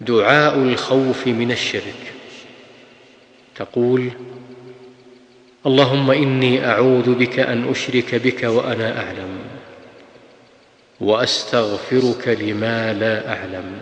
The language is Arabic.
دعاء الخوف من الشرك. تقول اللهم إني أعوذ بك أن أشرك بك وأنا أعلم وأستغفرك لما لا أعلم.